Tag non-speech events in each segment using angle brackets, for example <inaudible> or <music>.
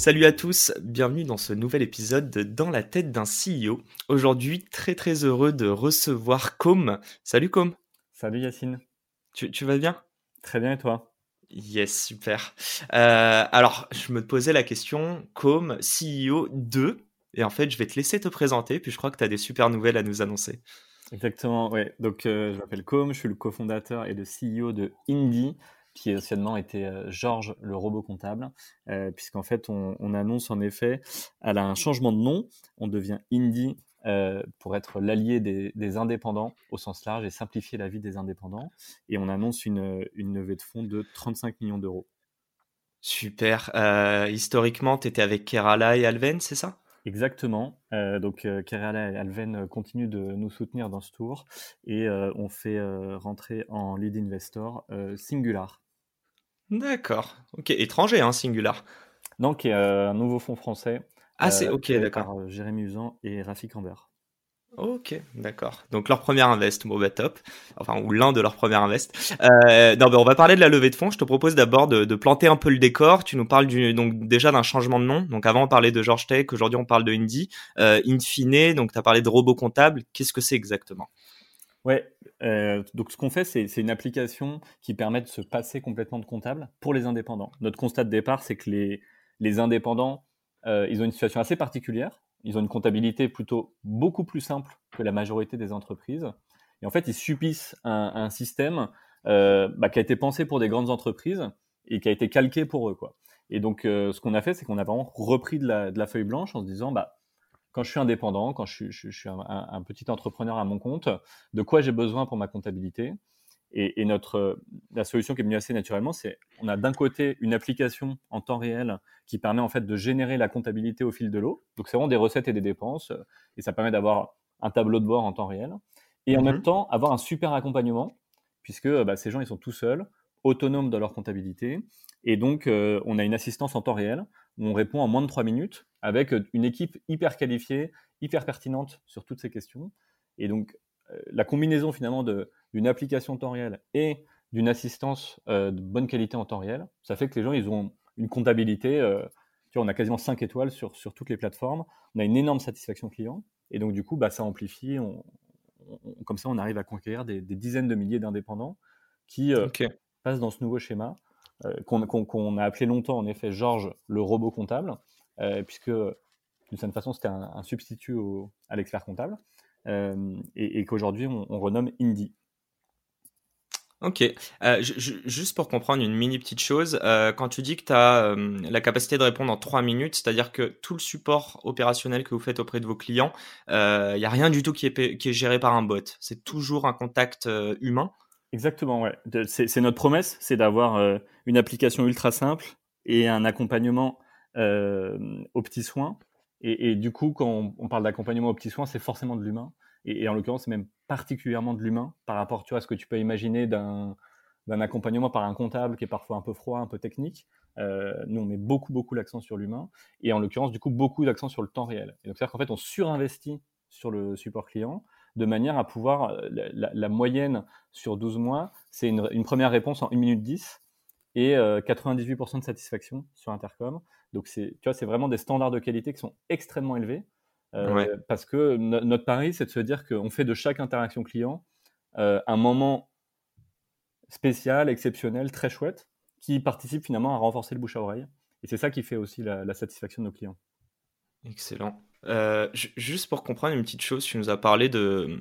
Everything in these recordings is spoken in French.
Salut à tous, bienvenue dans ce nouvel épisode de Dans la tête d'un CEO. Aujourd'hui, très très heureux de recevoir Com. Salut Com. Salut Yacine. Tu, tu vas bien? Très bien et toi? Yes, super. Euh, alors, je me posais la question, Com, CEO de, et en fait, je vais te laisser te présenter, puis je crois que tu as des super nouvelles à nous annoncer. Exactement, ouais. Donc, euh, je m'appelle Com, je suis le cofondateur et le CEO de Indie qui anciennement était euh, Georges le robot comptable, euh, puisqu'en fait on, annonce en effet, elle a un changement de nom, on devient Indie euh, pour être l'allié des, indépendants au sens large et simplifier la vie des indépendants, et on annonce une, une levée de fonds de 35 millions d'euros. Super. historiquement, tu étais avec Kerala et Alven, c'est ça? Exactement. donc Kerala et Alven continuent de nous soutenir dans ce tour et on fait rentrer en lead investor Singular. D'accord. Ok, étranger, hein, Singular. Donc, il y a un nouveau fonds français. Ah, c'est euh, ok, d'accord. Euh, Jérémy Usan et Rafik Amber. Ok, d'accord. Donc leur premier invest, bon bah top. Enfin, ou l'un de leurs premiers invest. Euh, non, on va parler de la levée de fonds. Je te propose d'abord de, planter un peu le décor. Tu nous parles donc déjà d'un changement de nom. Donc avant on parlait de George Tech, aujourd'hui on parle de Indie. Euh, in fine, donc tu as parlé de robot comptable. Qu'est-ce que c'est exactement? Ouais, euh, donc ce qu'on fait, c'est une application qui permet de se passer complètement de comptable pour les indépendants. Notre constat de départ, c'est que les, les indépendants, euh, ils ont une situation assez particulière. Ils ont une comptabilité plutôt beaucoup plus simple que la majorité des entreprises. Et en fait, ils subissent un, système euh, bah, qui a été pensé pour des grandes entreprises et qui a été calqué pour eux. Quoi. Et donc, euh, ce qu'on a fait, c'est qu'on a vraiment repris de la, de la feuille blanche en se disant, bah, quand je suis indépendant, quand je, suis un, petit entrepreneur à mon compte, de quoi j'ai besoin pour ma comptabilité? Et, notre, la solution qui est venue assez naturellement, c'est on a d'un côté une application en temps réel qui permet en fait de générer la comptabilité au fil de l'eau. Donc c'est vraiment des recettes et des dépenses, et ça permet d'avoir un tableau de bord en temps réel. Et en même mhm. temps, avoir un super accompagnement, puisque bah, ces gens, ils sont tout seuls, autonomes dans leur comptabilité. Et donc, euh, on a une assistance en temps réel où on répond en moins de trois minutes avec euh, une équipe hyper qualifiée, hyper pertinente sur toutes ces questions. Et donc, euh, la combinaison finalement d'une application temps réel et d'une assistance de bonne qualité en temps réel, ça fait que les gens, ils ont une comptabilité. tu vois, on a quasiment 5 étoiles sur, sur toutes les plateformes. On a une énorme satisfaction client. Et donc, du coup, bah, ça amplifie. comme ça, on arrive à conquérir des, dizaines de milliers d'indépendants qui passent dans ce nouveau schéma. Euh, qu'on a appelé longtemps en effet Georges le robot comptable, euh, puisque d'une certaine façon c'était un, substitut à l'expert comptable, euh, et, qu'aujourd'hui on, renomme Indie. Ok. juste pour comprendre une mini petite chose, quand tu dis que tu as la capacité de répondre en 3 minutes, c'est-à-dire que tout le support opérationnel que vous faites auprès de vos clients, il n'y a rien du tout qui est, qui est, géré par un bot. C'est toujours un contact humain? Exactement, ouais. C'est notre promesse, c'est d'avoir euh, une application ultra simple et un accompagnement euh, aux petits soins. Et, du coup, quand on, parle d'accompagnement aux petits soins, c'est forcément de l'humain. Et, en l'occurrence, c'est même particulièrement de l'humain par rapport à ce que tu peux imaginer d'un accompagnement par un comptable qui est parfois un peu froid, un peu technique. Euh, nous, on met beaucoup, beaucoup l'accent sur l'humain. Et en l'occurrence, du coup, beaucoup d'accent sur le temps réel. Donc, c'est-à-dire qu'en fait, on surinvestit sur le support client de manière à pouvoir, euh, la, moyenne sur 12 mois, c'est une, première réponse en 1 minute 10 et 98% euh, de satisfaction sur Intercom. Donc, c'est, tu vois, c'est vraiment des standards de qualité qui sont extrêmement élevés. Euh, parce que notre pari, c'est de se dire qu'on fait de chaque interaction client un moment spécial, exceptionnel, très chouette, qui participe finalement à renforcer le bouche à oreille. Et c'est ça qui fait aussi la satisfaction de nos clients. Excellent. Euh, juste pour comprendre une petite chose, tu nous as parlé de,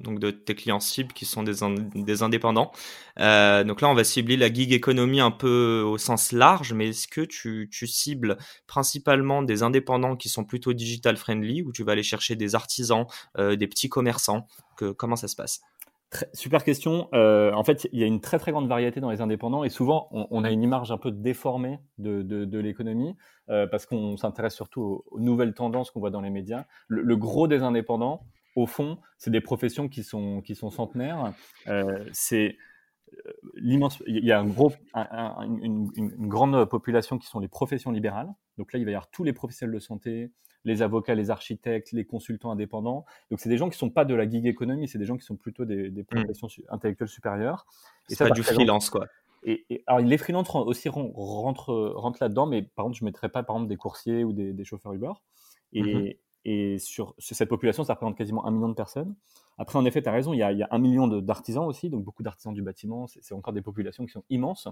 donc de tes clients cibles qui sont des, des indépendants. Euh, donc là, on va cibler la gig économie un peu au sens large, mais est-ce que tu, tu, cibles principalement des indépendants qui sont plutôt digital friendly ou tu vas aller chercher des artisans, euh, des petits commerçants? Que, Comment ça se passe? Super question. Euh, en fait, il y a une très très grande variété dans les indépendants et souvent on, a une image un peu déformée de, l'économie euh, parce qu'on s'intéresse surtout aux, nouvelles tendances qu'on voit dans les médias. Le, gros des indépendants, au fond, c'est des professions qui sont qui sont centenaires. Euh, c'est l'immense. Il y a un gros, une, une, grande population qui sont les professions libérales. Donc là, il va y avoir tous les professionnels de santé, les avocats, les architectes, les consultants indépendants. Donc, c'est des gens qui ne sont pas de la gig économie, c'est des gens qui sont plutôt des, mmh. professions intellectuelles supérieures. Et ça, pas du freelance, quoi. Et, alors, les freelances aussi rentrent, rentrent là-dedans, mais par contre, je ne mettrais pas, par exemple, des coursiers ou des, chauffeurs Uber. Et, mmh et sur, cette population, ça représente quasiment un million de personnes. Après, en effet, tu as raison, il y a, un million d'artisans aussi, donc beaucoup d'artisans du bâtiment, c'est encore des populations qui sont immenses.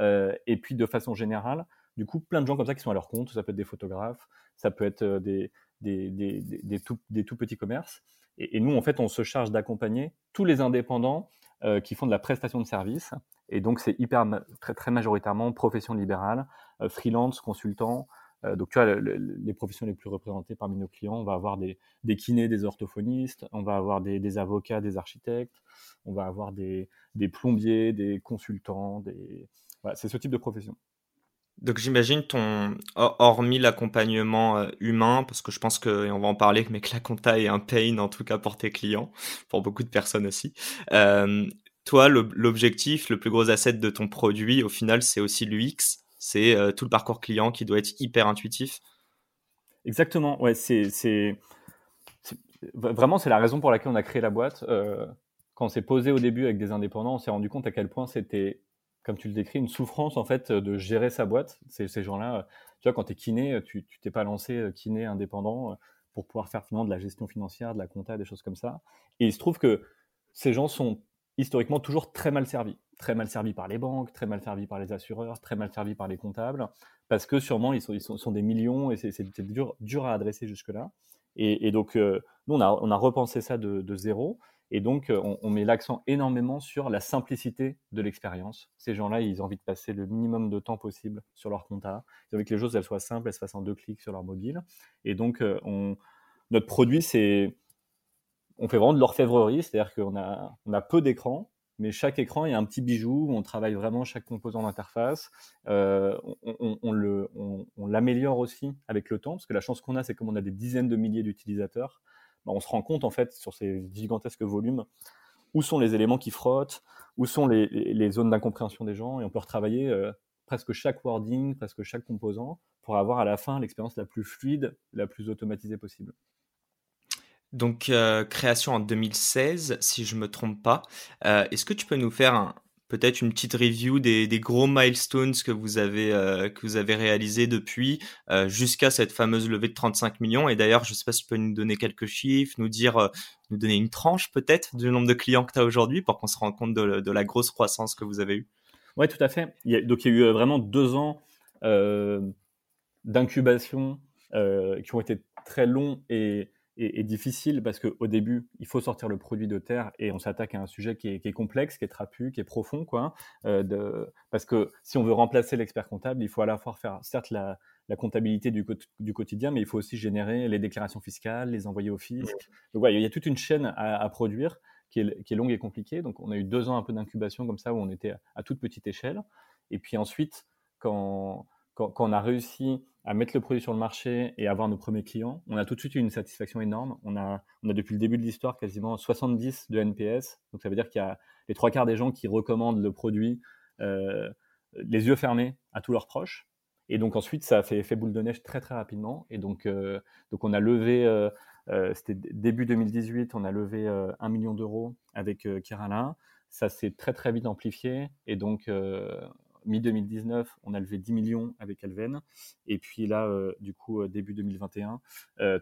Euh, et puis, de façon générale, du coup, plein de gens comme ça qui sont à leur compte. Ça peut être des photographes, ça peut être euh, des, des, des, des, tout, des tout, petits commerces. Et, nous, en fait, on se charge d'accompagner tous les indépendants euh, qui font de la prestation de services. Et donc, c'est hyper, très, très majoritairement profession libérale, euh, freelance, consultant. donc, tu vois, les professions les plus représentées parmi nos clients, on va avoir des, des kinés, des orthophonistes, on va avoir des, avocats, des architectes, on va avoir des, plombiers, des consultants, des... Voilà, c'est ce type de profession. Donc j'imagine ton, hormis l'accompagnement euh, humain, parce que je pense que, et on va en parler, mais que la compta est un pain en tout cas pour tes clients, pour beaucoup de personnes aussi. Euh, toi, l'objectif, le plus gros asset de ton produit, au final, c'est aussi l'UX, c'est euh, tout le parcours client qui doit être hyper intuitif. Exactement, ouais, c'est vraiment c'est la raison pour laquelle on a créé la boîte. quand on s'est posé au début avec des indépendants, on s'est rendu compte à quel point c'était comme tu le décris, une souffrance en fait de gérer sa boîte. Ces, gens-là, tu vois, quand tu es kiné, tu t'es pas lancé euh, kiné indépendant euh, pour pouvoir faire finalement de la gestion financière, de la compta, des choses comme ça. Et il se trouve que ces gens sont historiquement toujours très mal servis. Très mal servis par les banques, très mal servis par les assureurs, très mal servis par les comptables, parce que sûrement ils sont, des millions et c'est dur, à adresser jusque-là. Et, donc, euh, nous, on a, repensé ça de zéro. Et donc, euh, on, met l'accent énormément sur la simplicité de l'expérience. Ces gens-là, ils ont envie de passer le minimum de temps possible sur leur compta. Ils ont envie que les choses elles soient simples, elles se fassent en deux clics sur leur mobile. Et donc, euh, notre produit, c'est. On fait vraiment de l'orfèvrerie, c'est-à-dire qu'on a, peu d'écrans, mais chaque écran a un petit bijou, on travaille vraiment chaque composant d'interface, euh, on, on, on l'améliore aussi avec le temps, parce que la chance qu'on a, c'est comme on a des dizaines de milliers d'utilisateurs, bah, on se rend compte en fait sur ces gigantesques volumes où sont les éléments qui frottent, où sont les, zones d'incompréhension des gens, et on peut retravailler euh, presque chaque wording, presque chaque composant, pour avoir à la fin l'expérience la plus fluide, la plus automatisée possible. Donc, euh, création en 2016, si je ne me trompe pas. Euh, est-ce que tu peux nous faire un, peut-être une petite review des, gros milestones que vous avez euh, que vous avez réalisés depuis euh, jusqu'à cette fameuse levée de 35 millions. Et d'ailleurs, je ne sais pas si tu peux nous donner quelques chiffres, nous dire, euh, nous donner une tranche peut-être du nombre de clients que tu as aujourd'hui pour qu'on se rende compte de, la grosse croissance que vous avez eue. Oui, tout à fait. donc il y a eu vraiment deux ans d'incubation qui ont été très longs et est, difficile parce qu'au début, il faut sortir le produit de terre et on s'attaque à un sujet qui est, complexe, qui est trapu, qui est profond. Quoi, euh, de, parce que si on veut remplacer l'expert comptable, il faut à la fois faire, certes, la, comptabilité du, du, quotidien, mais il faut aussi générer les déclarations fiscales, les envoyer au fisc. Donc, il y a toute une chaîne à, produire qui est, qui est, longue et compliquée. Donc, on a eu deux ans un peu d'incubation comme ça où on était à toute petite échelle. Et puis ensuite, quand quand, on a réussi à mettre le produit sur le marché et avoir nos premiers clients, on a tout de suite eu une satisfaction énorme. On a, on a depuis le début de l'histoire quasiment 70 de NPS. Donc ça veut dire qu'il y a les trois quarts des gens qui recommandent le produit euh, les yeux fermés à tous leurs proches. Et donc ensuite, ça a fait effet boule de neige très très rapidement. Et donc, euh, donc on a levé, euh, c'était début 2018, on a levé un million d'euros avec Kerala. Ça s'est très très vite amplifié. Et donc mi-2019, on a levé 10 millions avec Alven. Et puis là, euh, du coup, euh, début 2021,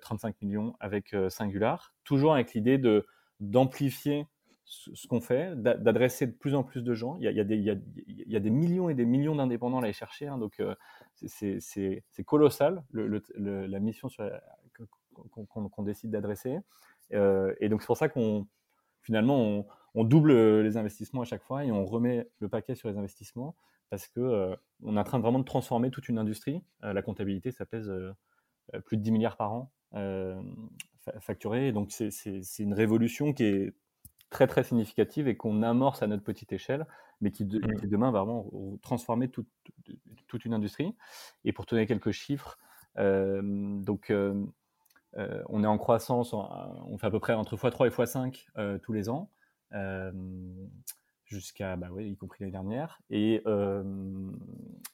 35 euh, millions avec Singular. Toujours avec l'idée de d'amplifier ce, qu'on fait, d'adresser de plus en plus de gens. Il y a, des, millions et des millions d'indépendants à aller chercher. Hein, donc, c'est colossal, la mission qu'on décide d'adresser. et donc, c'est pour ça qu'on finalement, on, double les investissements à chaque fois et on remet le paquet sur les investissements parce que on est en train de vraiment de transformer toute une industrie. La comptabilité, ça pèse plus de 10 milliards par an facturés. Donc c'est une révolution qui est très très significative et qu'on amorce à notre petite échelle, mais qui, mmh. demain va vraiment transformer toute une industrie. Et pour donner quelques chiffres, donc on est en croissance, on fait à peu près entre x3 et x5 tous les ans jusqu'à, bah oui, y compris l'année dernière. Et,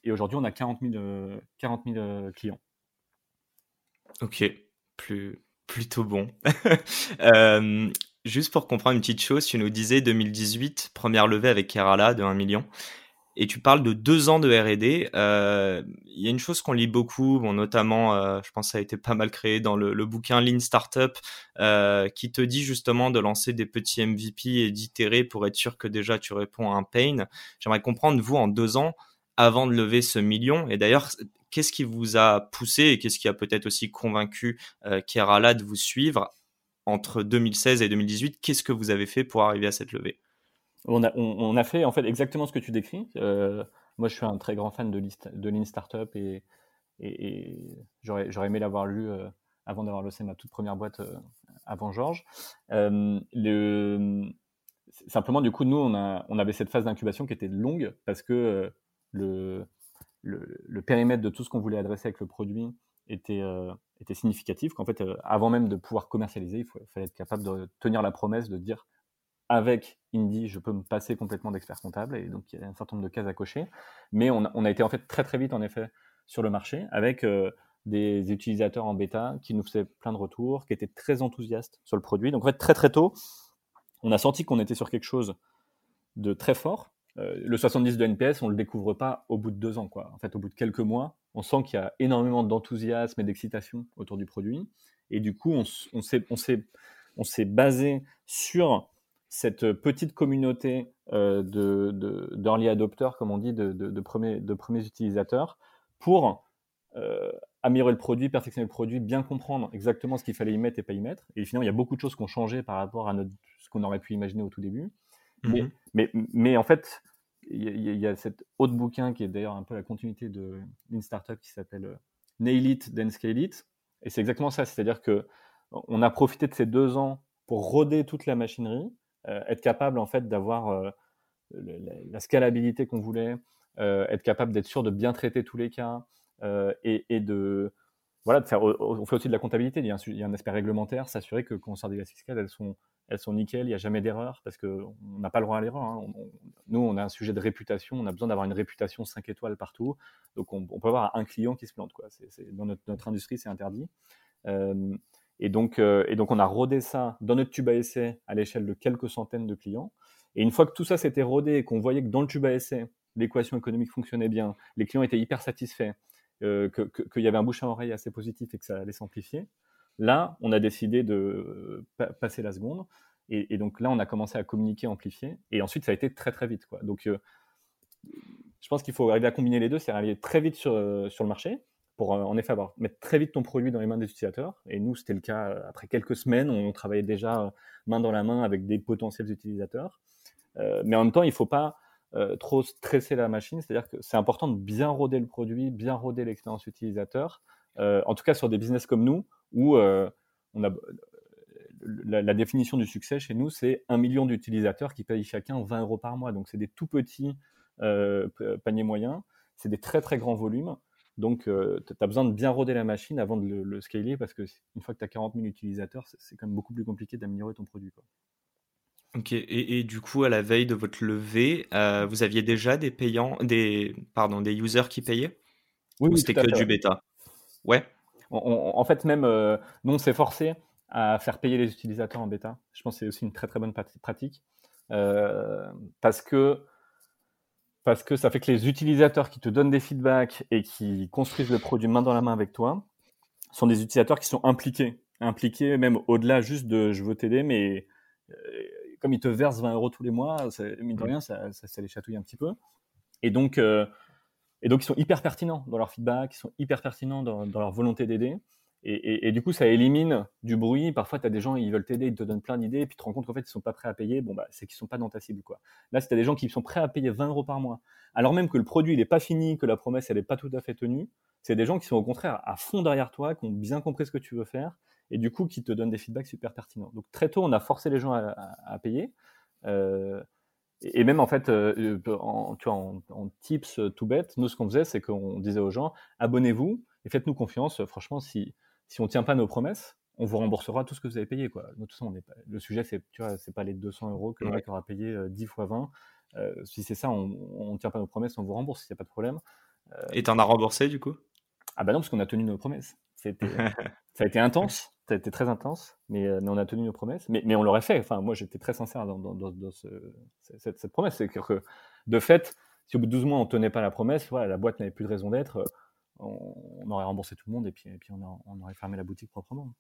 et aujourd'hui, on a 40 000, 40 000 clients. Ok, plus, plutôt bon. <laughs> euh, juste pour comprendre une petite chose, tu nous disais 2018, première levée avec Kerala de 1 million. Et tu parles de deux ans de R&D. Euh, il y a une chose qu'on lit beaucoup, notamment, euh, je pense que ça a été pas mal créé dans le, bouquin Lean Startup, euh, qui te dit justement de lancer des petits MVP et d'itérer pour être sûr que déjà tu réponds à un pain. J'aimerais comprendre, vous, en deux ans, avant de lever ce million, et d'ailleurs, qu'est-ce qui vous a poussé et qu'est-ce qui a peut-être aussi convaincu Kerala de vous suivre entre 2016 et 2018 Qu'est-ce que vous avez fait pour arriver à cette levée? On a, fait en fait exactement ce que tu décris. Euh, moi, je suis un très grand fan de, Lean Startup et, j'aurais, aimé l'avoir lu euh, avant d'avoir lancé ma toute première boîte euh, avant Georges. le, simplement, du coup, nous, on, avait cette phase d'incubation qui était longue parce que le, périmètre de tout ce qu'on voulait adresser avec le produit était, était significatif. Qu'en fait, avant même de pouvoir commercialiser, il fallait être capable de tenir la promesse de dire avec Indie, je peux me passer complètement d'expert comptable et donc il y a un certain nombre de cases à cocher. Mais on a, été en fait très très vite en effet sur le marché avec euh, des utilisateurs en bêta qui nous faisaient plein de retours, qui étaient très enthousiastes sur le produit. Donc en fait très très tôt, on a senti qu'on était sur quelque chose de très fort. Euh, le 70 de NPS, on le découvre pas au bout de deux ans, quoi. En fait, au bout de quelques mois, on sent qu'il y a énormément d'enthousiasme et d'excitation autour du produit. Et du coup, on, on s'est basé sur cette petite communauté euh, d'early adopters, comme on dit, de, premiers, de premiers utilisateurs, pour euh, améliorer le produit, perfectionner le produit, bien comprendre exactement ce qu'il fallait y mettre et pas y mettre. Et finalement, il y a beaucoup de choses qui ont changé par rapport à notre, ce qu'on aurait pu imaginer au tout début. mais, mhm. mais, en fait, il y, a cet autre bouquin qui est d'ailleurs un peu la continuité de d'une startup qui s'appelle euh, Nail It, Then Scale It. Et c'est exactement ça. C'est-à-dire que on a profité de ces deux ans pour roder toute la machinerie, être capable en fait d'avoir euh, la, scalabilité qu'on voulait, euh, être capable d'être sûr de bien traiter tous les cas et, de voilà, de faire, on fait aussi de la comptabilité. Il y a un, aspect réglementaire, s'assurer que quand on sort des fiscales, elles sont, elles sont nickel, il n'y a jamais d'erreur parce qu'on n'a pas le droit à l'erreur. Hein. nous, on a un sujet de réputation, on a besoin d'avoir une réputation 5 étoiles partout. Donc, on, peut avoir un client qui se plante. Quoi. dans notre industrie, c'est interdit. Et donc, euh, et donc, on a rodé ça dans notre tube à essai à l'échelle de quelques centaines de clients. Et une fois que tout ça s'était rodé et qu'on voyait que dans le tube à essai, l'équation économique fonctionnait bien, les clients étaient hyper satisfaits, euh, qu'il y avait un bouche à oreille assez positif et que ça allait s'amplifier, là, on a décidé de euh, passer la seconde. Et, donc là, on a commencé à communiquer, amplifier. Et ensuite, ça a été très, très vite. Quoi. Donc, je pense qu'il faut arriver à combiner les deux, c'est arriver très vite sur, sur le marché, pour euh, en effet avoir, mettre très vite ton produit dans les mains des utilisateurs. Et nous, c'était le cas euh, après quelques semaines, on travaillait déjà euh, main dans la main avec des potentiels utilisateurs. mais en même temps, il ne faut pas trop stresser la machine, c'est-à-dire que c'est important de bien roder le produit, bien roder l'expérience utilisateur, en tout cas sur des business comme nous, où on a, la, définition du succès chez nous, c'est un million d'utilisateurs qui payent chacun 20 euros par mois. Donc c'est des tout petits paniers moyens, c'est des très très grands volumes. Donc, euh, tu as besoin de bien roder la machine avant de le, scaler parce que une fois que tu as 40 000 utilisateurs, c'est quand même beaucoup plus compliqué d'améliorer ton produit. Quoi. Ok, et, du coup, à la veille de votre levée, euh, vous aviez déjà des payants, des, pardon, des users qui payaient? Oui, Ou c'était que du bêta? Ouais. en fait, même, euh, nous, on s'est forcé à faire payer les utilisateurs en bêta. Je pense que c'est aussi une très très bonne pratique. parce que parce que ça fait que les utilisateurs qui te donnent des feedbacks et qui construisent le produit main dans la main avec toi sont des utilisateurs qui sont impliqués, impliqués même au-delà juste de je veux t'aider, mais euh, comme ils te versent 20 euros tous les mois, mine de rien, ça, ça, les chatouille un petit peu. Et donc, euh, et donc, ils sont hyper pertinents dans leur feedback, ils sont hyper pertinents dans, dans leur volonté d'aider. Et, du coup, ça élimine du bruit. Parfois, tu as des gens, ils veulent t'aider, ils te donnent plein d'idées, et puis tu te rends compte qu'en fait, ils sont pas prêts à payer. Bon, bah, c'est qu'ils sont pas dans ta cible, quoi. Là, si tu des gens qui sont prêts à payer 20 euros par mois, alors même que le produit, il est pas fini, que la promesse, elle est pas tout à fait tenue, c'est des gens qui sont au contraire à fond derrière toi, qui ont bien compris ce que tu veux faire, et du coup qui te donne des feedbacks super pertinents. Donc très tôt, on a forcé les gens à, payer. Euh, et même en fait, euh, en, tu vois, en, tips tout bête, nous ce qu'on faisait, c'est qu'on disait aux gens abonnez-vous et faites-nous confiance. Franchement, si si on tient pas nos promesses, on vous remboursera tout ce que vous avez payé. Quoi. De toute façon, on est pas... le sujet, c'est tu vois, c'est pas les 200 euros que le mec aura payé 10 fois 20. si c'est ça, on ne tient pas nos promesses, on vous rembourse, il n'y a pas de problème. et tu en as remboursé du coup? Ah bah non, parce qu'on a tenu nos promesses. <laughs> ça a été intense, ça a été très intense, mais, euh, mais on a tenu nos promesses. Mais, mais on l'aurait fait. Enfin, moi, j'étais très sincère dans, dans, dans, ce, cette, cette, promesse. C'est que, de fait, si au bout de 12 mois, on tenait pas la promesse, voilà, la boîte n'avait plus de raison d'être, euh, on, aurait remboursé tout le monde et puis, on aurait fermé la boutique proprement.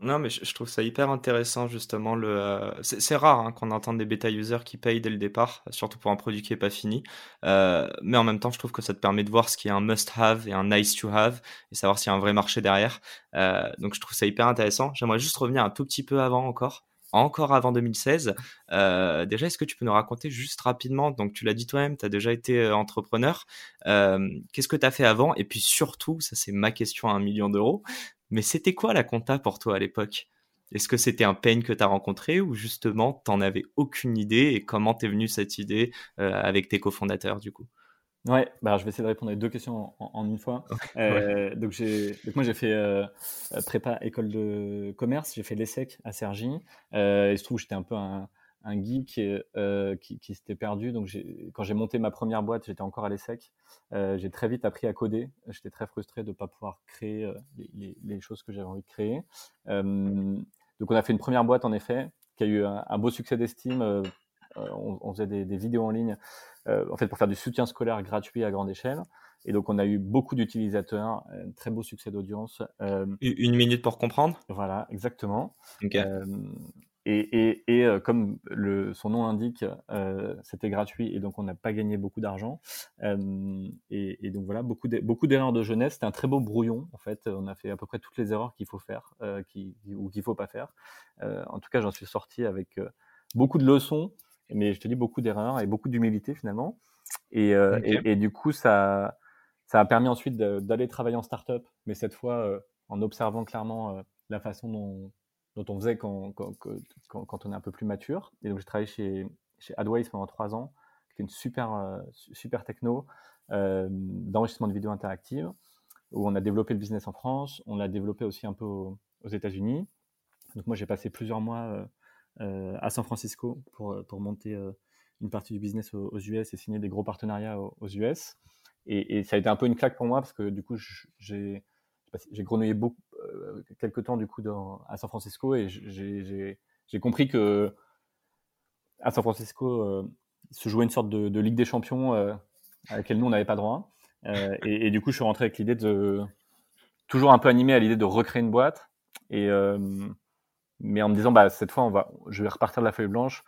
Non, mais je, trouve ça hyper intéressant, justement. Le, euh, c'est, rare hein, qu'on entende des bêta users qui payent dès le départ, surtout pour un produit qui n'est pas fini. Euh, mais en même temps, je trouve que ça te permet de voir ce qui est un must-have et un nice-to-have et savoir s'il y a un vrai marché derrière. Euh, donc, je trouve ça hyper intéressant. J'aimerais juste revenir un tout petit peu avant encore. Encore avant 2016. déjà, est-ce que tu peux nous raconter juste rapidement Donc, tu l'as dit toi-même, tu as déjà été entrepreneur. Qu'est-ce que tu as fait avant? Et puis surtout, ça c'est ma question à un million d'euros, mais c'était quoi la compta pour toi à l'époque? Est-ce que c'était un pain que tu as rencontré ou justement t'en avais aucune idée et comment t'es venu cette idée euh, avec tes cofondateurs du coup? Ouais, bah je vais essayer de répondre à deux questions en, une fois. <laughs> Euh, donc, donc, moi j'ai fait euh, prépa école de commerce, j'ai fait l'ESSEC à Cergy. et il se trouve j'étais un peu un, un geek euh, qui, qui s'était perdu. Donc, quand j'ai monté ma première boîte, j'étais encore à l'ESSEC. Euh, j'ai très vite appris à coder. J'étais très frustré de ne pas pouvoir créer euh, les, les, choses que j'avais envie de créer. donc, on a fait une première boîte, en effet, qui a eu un, beau succès d'estime. On, on, faisait des, des, vidéos en ligne, en fait, pour faire du soutien scolaire gratuit à grande échelle. Et donc, on a eu beaucoup d'utilisateurs, un très beau succès d'audience. une minute pour comprendre? Voilà, exactement. Et, euh, comme le, son nom l'indique, euh, c'était gratuit et donc on n'a pas gagné beaucoup d'argent. Euh, et, donc voilà, beaucoup d'erreurs de jeunesse. C'était un très beau brouillon en fait. On a fait à peu près toutes les erreurs qu'il faut faire qui, ou qu'il faut pas faire. en tout cas, j'en suis sorti avec beaucoup de leçons, mais je te dis beaucoup d'erreurs et beaucoup d'humilité finalement. Et, et, du coup, ça, ça a permis ensuite d'aller travailler en start-up, mais cette fois en observant clairement la façon dont dont on faisait quand, quand, quand, on est un peu plus mature. Et donc, j'ai travaillé chez, chez AdWays pendant trois ans, qui est une super, euh, super techno euh, d'enregistrement de vidéos interactives, où on a développé le business en France, on l'a développé aussi un peu aux, États-Unis. Donc, moi, j'ai passé plusieurs mois euh, à San Francisco pour, pour monter une partie du business aux, US et signer des gros partenariats aux, US. Et, et, ça a été un peu une claque pour moi parce que du coup, j'ai j'ai grenouillé beaucoup, euh, quelques temps du coup dans, à San Francisco et j'ai compris que à San Francisco euh, se jouait une sorte de, Ligue des Champions euh, à laquelle nous on n'avait pas droit. Et, du coup, je suis rentré avec l'idée de toujours un peu animé à l'idée de recréer une boîte et mais en me disant bah cette fois on va je vais repartir de la feuille blanche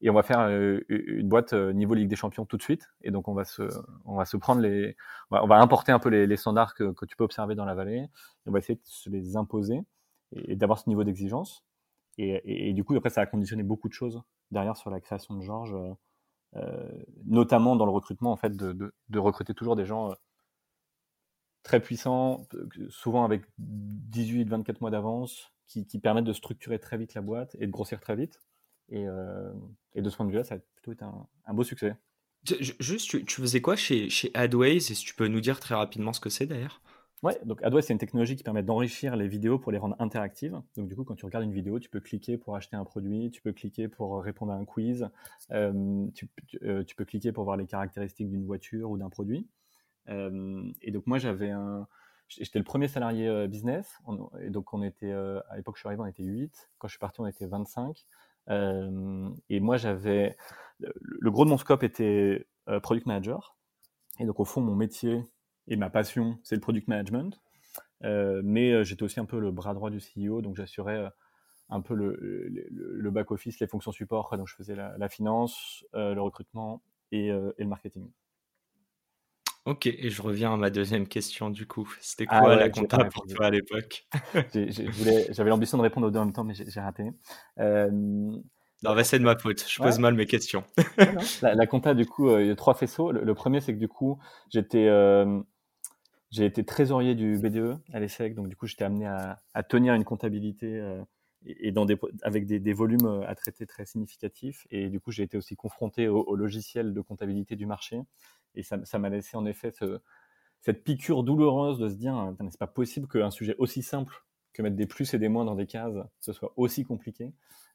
et on va faire euh, une boîte euh, niveau Ligue des Champions tout de suite. Et donc on va se on va se prendre les on va, importer un peu les, standards que, tu peux observer dans la vallée et on va essayer de se les imposer et, d'avoir ce niveau d'exigence. Et, du coup après ça a conditionné beaucoup de choses derrière sur la création de Georges euh, notamment dans le recrutement en fait de recruter toujours des gens très puissants souvent avec 18 24 mois d'avance qui, permettent de structurer très vite la boîte et de grossir très vite. Et, euh, de ce point de vue-là, ça a plutôt été un, beau succès. Juste, tu, faisais quoi chez, chez AdWays? Et si tu peux nous dire très rapidement ce que c'est d'ailleurs Ouais, donc AdWays, c'est une technologie qui permet d'enrichir les vidéos pour les rendre interactives. Donc du coup, quand tu regardes une vidéo, tu peux cliquer pour acheter un produit, tu peux cliquer pour répondre à un quiz, euh, euh, tu, peux cliquer pour voir les caractéristiques d'une voiture ou d'un produit. Et donc moi, j'avais un, J'étais le premier salarié euh, business, et donc on était, euh, à l'époque je suis arrivé, on était 8, quand je suis parti on était 25, euh, et moi j'avais, le, gros de mon scope était product manager, et donc au fond mon métier et ma passion c'est le product management, mais j'étais aussi un peu le bras droit du CEO, donc j'assurais un peu le, le, back-office, les fonctions support, donc je faisais la, finance, le recrutement et le marketing. Ok, et je reviens à ma deuxième question du coup. C'était ah quoi la compta pour toi à l'époque? J'avais l'ambition de répondre aux deux en même temps, mais j'ai raté. Euh, non, c'est de ma faute. Je pose mal mes questions. la, compta, du coup, euh, il y a trois faisceaux. Le, premier, c'est que du coup, j'étais euh, j'ai été trésorier du BDE à l'ESSEC, donc du coup, j'étais amené à, à, tenir une comptabilité euh, et, dans des, avec des, des, volumes à traiter très significatifs. Et du coup, j'ai été aussi confronté au, au, logiciel de comptabilité du marché. Et ça m'a laissé en effet ce, cette piqûre douloureuse de se dire, c'est pas possible qu'un sujet aussi simple que mettre des plus et des moins dans des cases, ce soit aussi compliqué.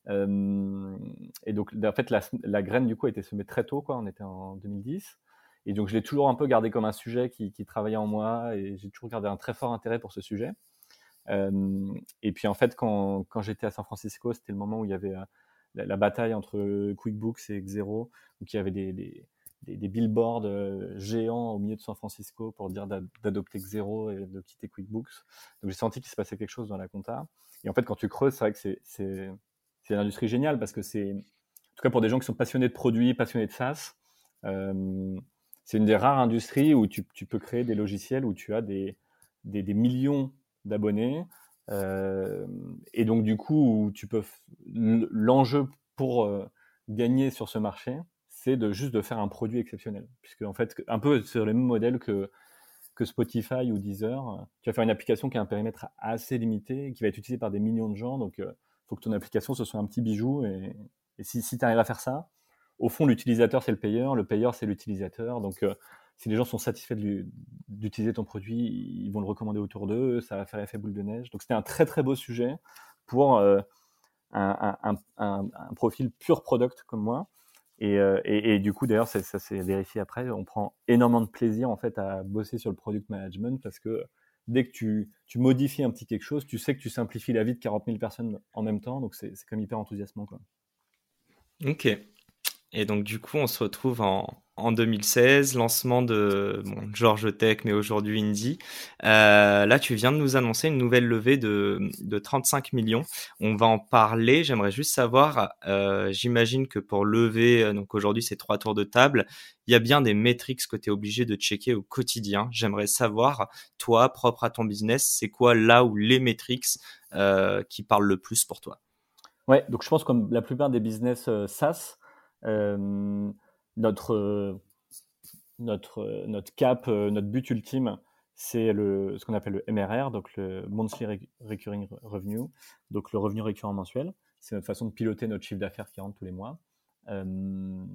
Et donc, en fait, la, graine, du coup, a été semée très tôt, quoi. On était en 2010. Et donc, je l'ai toujours un peu gardé comme un sujet qui, travaillait en moi et j'ai toujours gardé un très fort intérêt pour ce sujet. Et puis, en fait, quand, quand j'étais à San Francisco, c'était le moment où il y avait euh, la, bataille entre QuickBooks et Xero, où il y avait des, des, billboards euh, géants au milieu de San Francisco pour dire d'adopter Xero et de quitter QuickBooks. Donc, j'ai senti qu'il se passait quelque chose dans la compta. Et en fait, quand tu creuses, c'est vrai que c'est une industrie géniale parce que c'est, en tout cas pour des gens qui sont passionnés de produits, passionnés de SaaS, euh, c'est une des rares industries où tu, tu, peux créer des logiciels où tu as des, des, millions d'abonnés. Euh, et donc, du coup, où tu peux. L'enjeu pour gagner sur ce marché, c'est de juste de faire un produit exceptionnel. Puisque, en fait, un peu sur le même modèle que, que Spotify ou Deezer, tu vas faire une application qui a un périmètre assez limité, qui va être utilisée par des millions de gens. Donc, euh, faut que ton application ce soit un petit bijou. Et, si, si tu arrives à faire ça, au fond, l'utilisateur c'est le payeur, le payeur c'est l'utilisateur. Donc, euh, si les gens sont satisfaits d'utiliser ton produit, ils vont le recommander autour d'eux, ça va faire effet boule de neige. Donc, c'était un très très beau sujet pour euh, un, un, un, profil pur product comme moi. Et, euh, et, du coup, d'ailleurs, ça, s'est vérifié après. On prend énormément de plaisir en fait à bosser sur le product management parce que dès que tu, modifies un petit quelque chose, tu sais que tu simplifies la vie de 40 000 personnes en même temps. Donc, c'est comme hyper enthousiasmant. Quoi. Ok. Et donc, du coup, on se retrouve en, en 2016, lancement de bon, George Tech, mais aujourd'hui Indie. Euh, là, tu viens de nous annoncer une nouvelle levée de, de 35 millions. On va en parler. J'aimerais juste savoir, euh, j'imagine que pour lever, euh, donc aujourd'hui c'est trois tours de table, il y a bien des métriques que tu es obligé de checker au quotidien. J'aimerais savoir, toi, propre à ton business, c'est quoi là où les métriques qui parlent le plus pour toi? Ouais, donc je pense comme la plupart des business SaaS, notre, notre, notre cap, euh, notre but ultime, c'est ce qu'on appelle le MRR, donc le Monthly Recurring Revenue, donc le revenu récurrent mensuel. C'est notre façon de piloter notre chiffre d'affaires qui rentre tous les mois. Euh,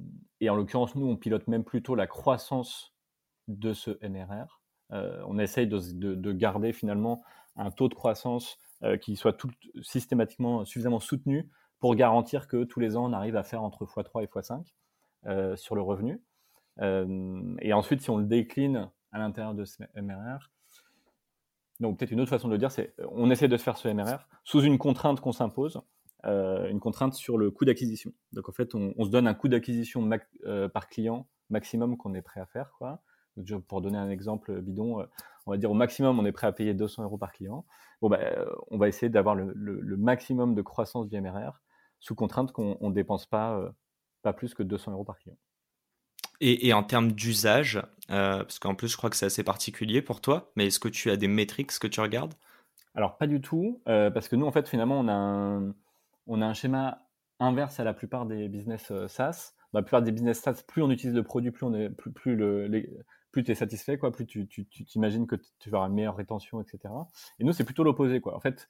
et en l'occurrence, nous, on pilote même plutôt la croissance de ce MRR. Euh, on essaye de, de, de, garder finalement un taux de croissance euh, qui soit tout, systématiquement suffisamment soutenu pour garantir que tous les ans, on arrive à faire entre x3 et x5 euh, sur le revenu. Euh, et ensuite, si on le décline à l'intérieur de ce MRR, donc peut-être une autre façon de le dire, c'est on essaie de se faire ce MRR sous une contrainte qu'on s'impose, euh, une contrainte sur le coût d'acquisition. Donc en fait, on, se donne un coût d'acquisition euh, par client maximum qu'on est prêt à faire. Pour donner un exemple bidon, on va dire au maximum, on est prêt à payer 200 euros par client. Bon, bah, on va essayer d'avoir le, le, maximum de croissance du MRR sous contrainte qu'on ne dépense pas pas plus que 200 euros par client. Et, et en termes d'usage, euh, parce qu'en plus je crois que c'est assez particulier pour toi, mais est-ce que tu as des métriques que tu regardes? Alors pas du tout, euh, parce que nous en fait finalement on a un, on a un schéma inverse à la plupart des business euh, SaaS. Dans la plupart des business SaaS, plus on utilise le produit, plus on est plus, plus le, les, plus tu es satisfait, quoi, plus tu t'imagines que tu vas avoir une meilleure rétention, etc. Et nous, c'est plutôt l'opposé. Quoi. En fait,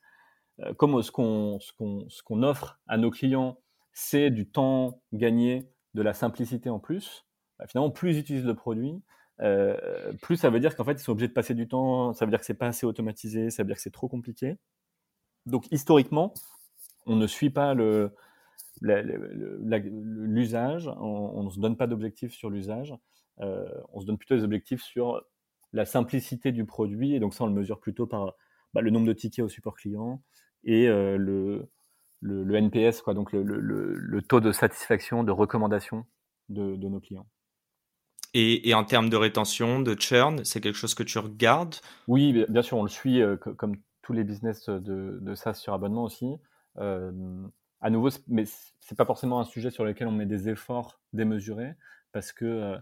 euh, comme ce qu'on ce qu'on offre à nos clients, c'est du temps gagné, de la simplicité en plus. Bah, finalement, plus ils utilisent le produit, euh, plus ça veut dire qu'en fait, ils sont obligés de passer du temps, ça veut dire que c'est pas assez automatisé, ça veut dire que c'est trop compliqué. Donc, historiquement, on ne suit pas l'usage, on ne se donne pas d'objectifs sur l'usage, euh, on se donne plutôt des objectifs sur la simplicité du produit, et donc ça, on le mesure plutôt par bah, le nombre de tickets au support client et euh, le, le, le, NPS, quoi, donc le, le, le, taux de satisfaction, de recommandation de, de nos clients. Et, et, en termes de rétention, de churn, c'est quelque chose que tu regardes? Oui, bien sûr, on le suit euh, comme tous les business de, de SaaS sur abonnement aussi. Euh, à nouveau, mais c'est pas forcément un sujet sur lequel on met des efforts démesurés parce que euh,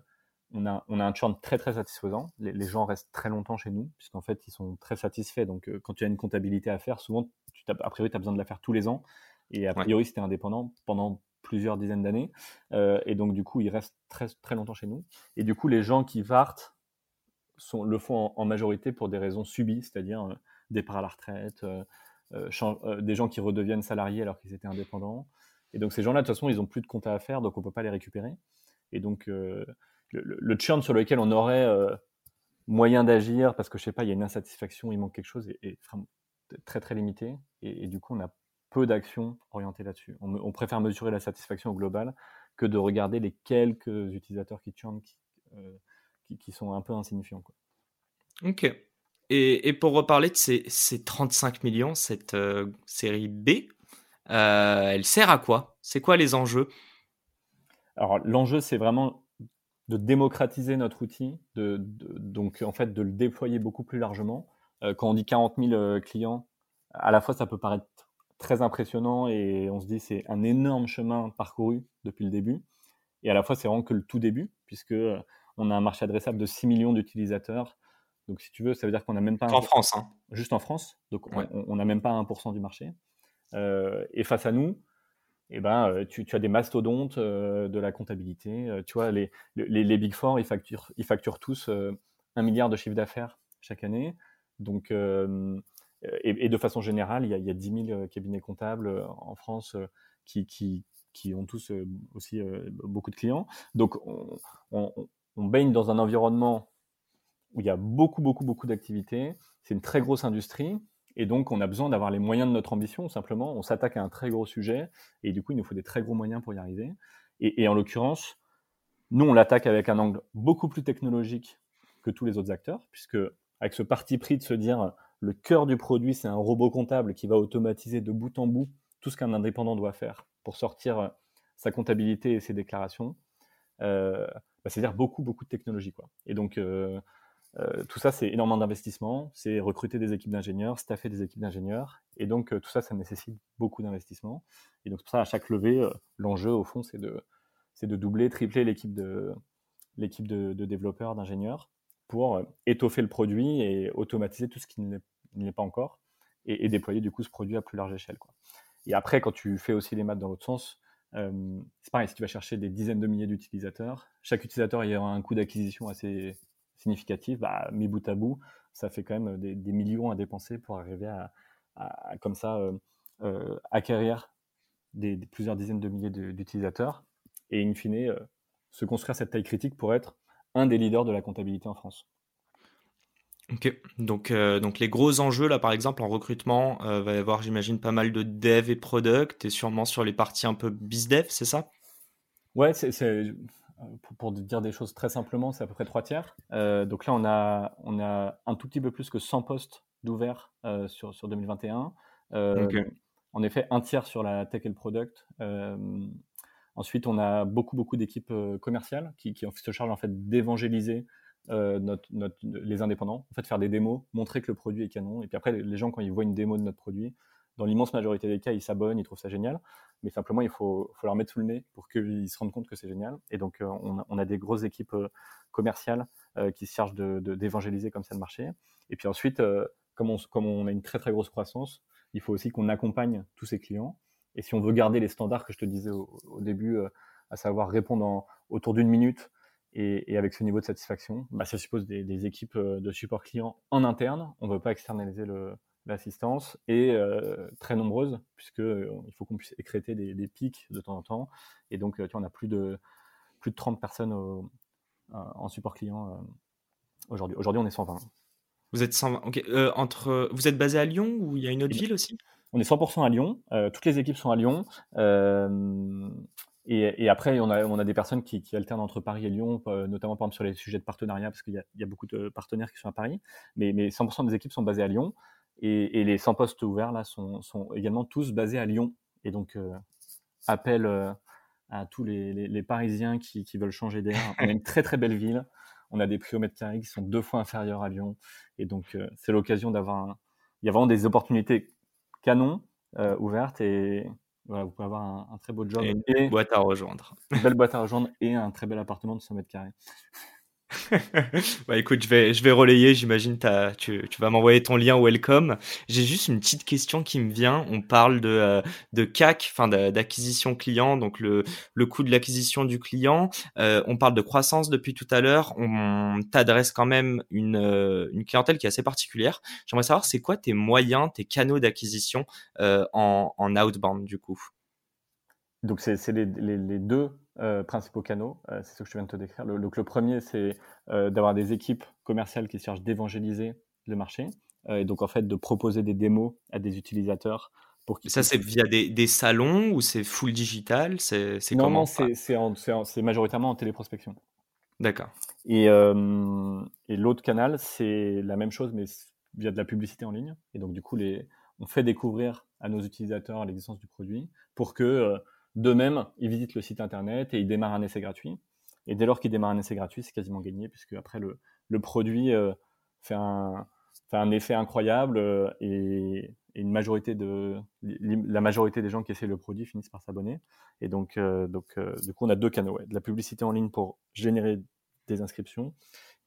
on, a, on a un churn très très satisfaisant. Les, les gens restent très longtemps chez nous puisqu'en fait ils sont très satisfaits. Donc euh, quand tu as une comptabilité à faire, souvent tu a priori tu as besoin de la faire tous les ans et a priori, ouais. c'était indépendant pendant plusieurs dizaines d'années. Euh, et donc, du coup, il reste très, très longtemps chez nous. Et du coup, les gens qui partent, sont, le font en, majorité pour des raisons subies, c'est-à-dire départ à la retraite, des gens qui redeviennent salariés alors qu'ils étaient indépendants. Et donc ces gens-là, de toute façon, ils n'ont plus de compte à faire, donc on ne peut pas les récupérer. Et donc le, le, churn sur lequel on aurait moyen d'agir parce que je sais pas, il y a une insatisfaction, il manque quelque chose, est, très très limité. Et, du coup, on a peu d'actions orientées là-dessus. On, préfère mesurer la satisfaction au global que de regarder les quelques utilisateurs qui churnent qui, euh, qui, sont un peu insignifiants. Quoi. Ok. Et, pour reparler de ces, ces 35 millions, cette euh, série B, euh, elle sert à quoi? C'est quoi les enjeux? Alors l'enjeu, c'est vraiment de démocratiser notre outil, de, donc en fait de le déployer beaucoup plus largement. Euh, quand on dit 40 000 euh, clients, à la fois ça peut paraître très impressionnant et on se dit c'est un énorme chemin parcouru depuis le début. Et à la fois c'est vraiment que le tout début puisque euh, on a un marché adressable de 6 millions d'utilisateurs. Donc si tu veux, ça veut dire qu'on n'a même pas... En France. Hein. Juste en France. Donc on n'a même pas 1% du marché. et face à nous, eh ben, tu, as des mastodontes euh, de la comptabilité. Euh, tu vois, les, les, Big Four, ils facturent, ils facturent tous un milliard de chiffre d'affaires chaque année. Donc, et, de façon générale, il y a, il y a 10 000 cabinets comptables en France qui, ont tous aussi beaucoup de clients. Donc, on, baigne dans un environnement où il y a beaucoup, beaucoup, beaucoup d'activités. C'est une très grosse industrie. Et donc, on a besoin d'avoir les moyens de notre ambition, simplement. On s'attaque à un très gros sujet, et du coup, il nous faut des très gros moyens pour y arriver. Et, en l'occurrence, nous, on l'attaque avec un angle beaucoup plus technologique que tous les autres acteurs, puisque avec ce parti pris de se dire le cœur du produit, c'est un robot comptable qui va automatiser de bout en bout tout ce qu'un indépendant doit faire pour sortir euh, sa comptabilité et ses déclarations. Euh, bah, c'est-à-dire beaucoup, beaucoup de technologie. Quoi. Et donc, euh, euh, tout ça, c'est énormément d'investissement, c'est recruter des équipes d'ingénieurs, staffer des équipes d'ingénieurs, et donc euh, tout ça, ça nécessite beaucoup d'investissement. Et donc pour ça, à chaque levée, euh, l'enjeu au fond, c'est de, doubler, tripler l'équipe de, l'équipe de, développeurs, d'ingénieurs, pour étoffer le produit et automatiser tout ce qui ne l'est pas encore, et, déployer du coup ce produit à plus large échelle. Et après, quand tu fais aussi les maths dans l'autre sens, c'est pareil, si tu vas chercher des dizaines de milliers d'utilisateurs, chaque utilisateur aura un coût d'acquisition assez significatif, bah, mis bout à bout, ça fait quand même des, millions à dépenser pour arriver à, comme ça, euh, euh, acquérir des, plusieurs dizaines de milliers d'utilisateurs et in fine euh, se construire cette taille critique pour être un des leaders de la comptabilité en France. Ok, donc, donc les gros enjeux là par exemple en recrutement, va y avoir j'imagine pas mal de dev et product et sûrement sur les parties un peu bizdev, c'est ça? Ouais, c'est pour, dire des choses très simplement, c'est à peu près trois tiers. Euh, donc là, on a, on a un tout petit peu plus que 100 postes d'ouverts euh, sur, sur 2021. Euh, en effet, un tiers sur la tech et le product. Ensuite, on a beaucoup, beaucoup d'équipes commerciales qui, se chargent en fait d'évangéliser notre, les indépendants, en fait, faire des démos, montrer que le produit est canon. Et puis après, les gens, quand ils voient une démo de notre produit, dans l'immense majorité des cas, ils s'abonnent, ils trouvent ça génial. Mais simplement, il faut, leur mettre sous le nez pour qu'ils se rendent compte que c'est génial. Et donc, euh, on, a, des grosses équipes euh, commerciales euh, qui se chargent d'évangéliser de, comme ça le marché. Et puis ensuite, comme on, comme on a une très très grosse croissance, il faut aussi qu'on accompagne tous ces clients. Et si on veut garder les standards que je te disais au, début, à savoir répondre autour d'une minute et, avec ce niveau de satisfaction, bah, ça suppose des, des, équipes de support client en interne. On ne veut pas externaliser l'assistance est euh, très nombreuse, puisqu'il euh, il faut qu'on puisse écréter des, pics de temps en temps. Et donc, euh, tu vois, on a plus de, plus de 30 personnes en support client aujourd'hui. Aujourd'hui, on est 120. Vous êtes 120, entre, vous êtes basé à Lyon ou il y a une autre ville aussi? On est 100% à Lyon. toutes les équipes sont à Lyon. Et, après, on a, on a des personnes qui, alternent entre Paris et Lyon, notamment par exemple sur les sujets de partenariat, parce qu'il y, y, a beaucoup de partenaires qui sont à Paris. Mais, mais 100% des équipes sont basées à Lyon. Et, les 100 postes ouverts là sont, également tous basés à Lyon. Et donc, euh, appel euh, à tous les, Parisiens qui, veulent changer d'air. On a une très très belle ville. On a des prix au mètre carré qui sont deux fois inférieurs à Lyon. Et donc, euh, c'est l'occasion d'avoir. Il y a vraiment des opportunités canon ouvertes. Et voilà, vous pouvez avoir un, très beau job. Et une boîte à rejoindre. Une belle boîte à rejoindre et un très bel appartement de 100 mètres carrés. <laughs> bah écoute, je vais, je vais relayer, j'imagine tu, tu vas m'envoyer ton lien welcome. J'ai juste une petite question qui me vient. On parle de, euh, de CAC, enfin d'acquisition client, donc le, le coût de l'acquisition du client. Euh, on parle de croissance depuis tout à l'heure. On, t'adresse quand même une, euh, une clientèle qui est assez particulière. J'aimerais savoir, c'est quoi tes moyens, tes canaux d'acquisition en, en outbound du coup? Donc c'est les, les, les deux euh, principaux canaux, euh, c'est ce que je viens de te décrire. Le, donc le premier, c'est euh, d'avoir des équipes commerciales qui cherchent d'évangéliser le marché, et donc en fait de proposer des démos à des utilisateurs. Pour ça, c'est via des, des, salons ou c'est full digital? C'est Non, non, c'est majoritairement en téléprospection. D'accord. Et, et l'autre canal, c'est la même chose, mais via de la publicité en ligne. Et donc, du coup, les, on fait découvrir à nos utilisateurs l'existence du produit pour que de même, ils visitent le site internet et ils démarrent un essai gratuit. Et dès lors qu'ils démarrent un essai gratuit, c'est quasiment gagné, puisque après le, produit euh, fait, un, effet incroyable euh, et, une majorité de, la majorité des gens qui essaient le produit finissent par s'abonner. Et donc, euh, donc du coup, on a deux canaux de la publicité en ligne pour générer des inscriptions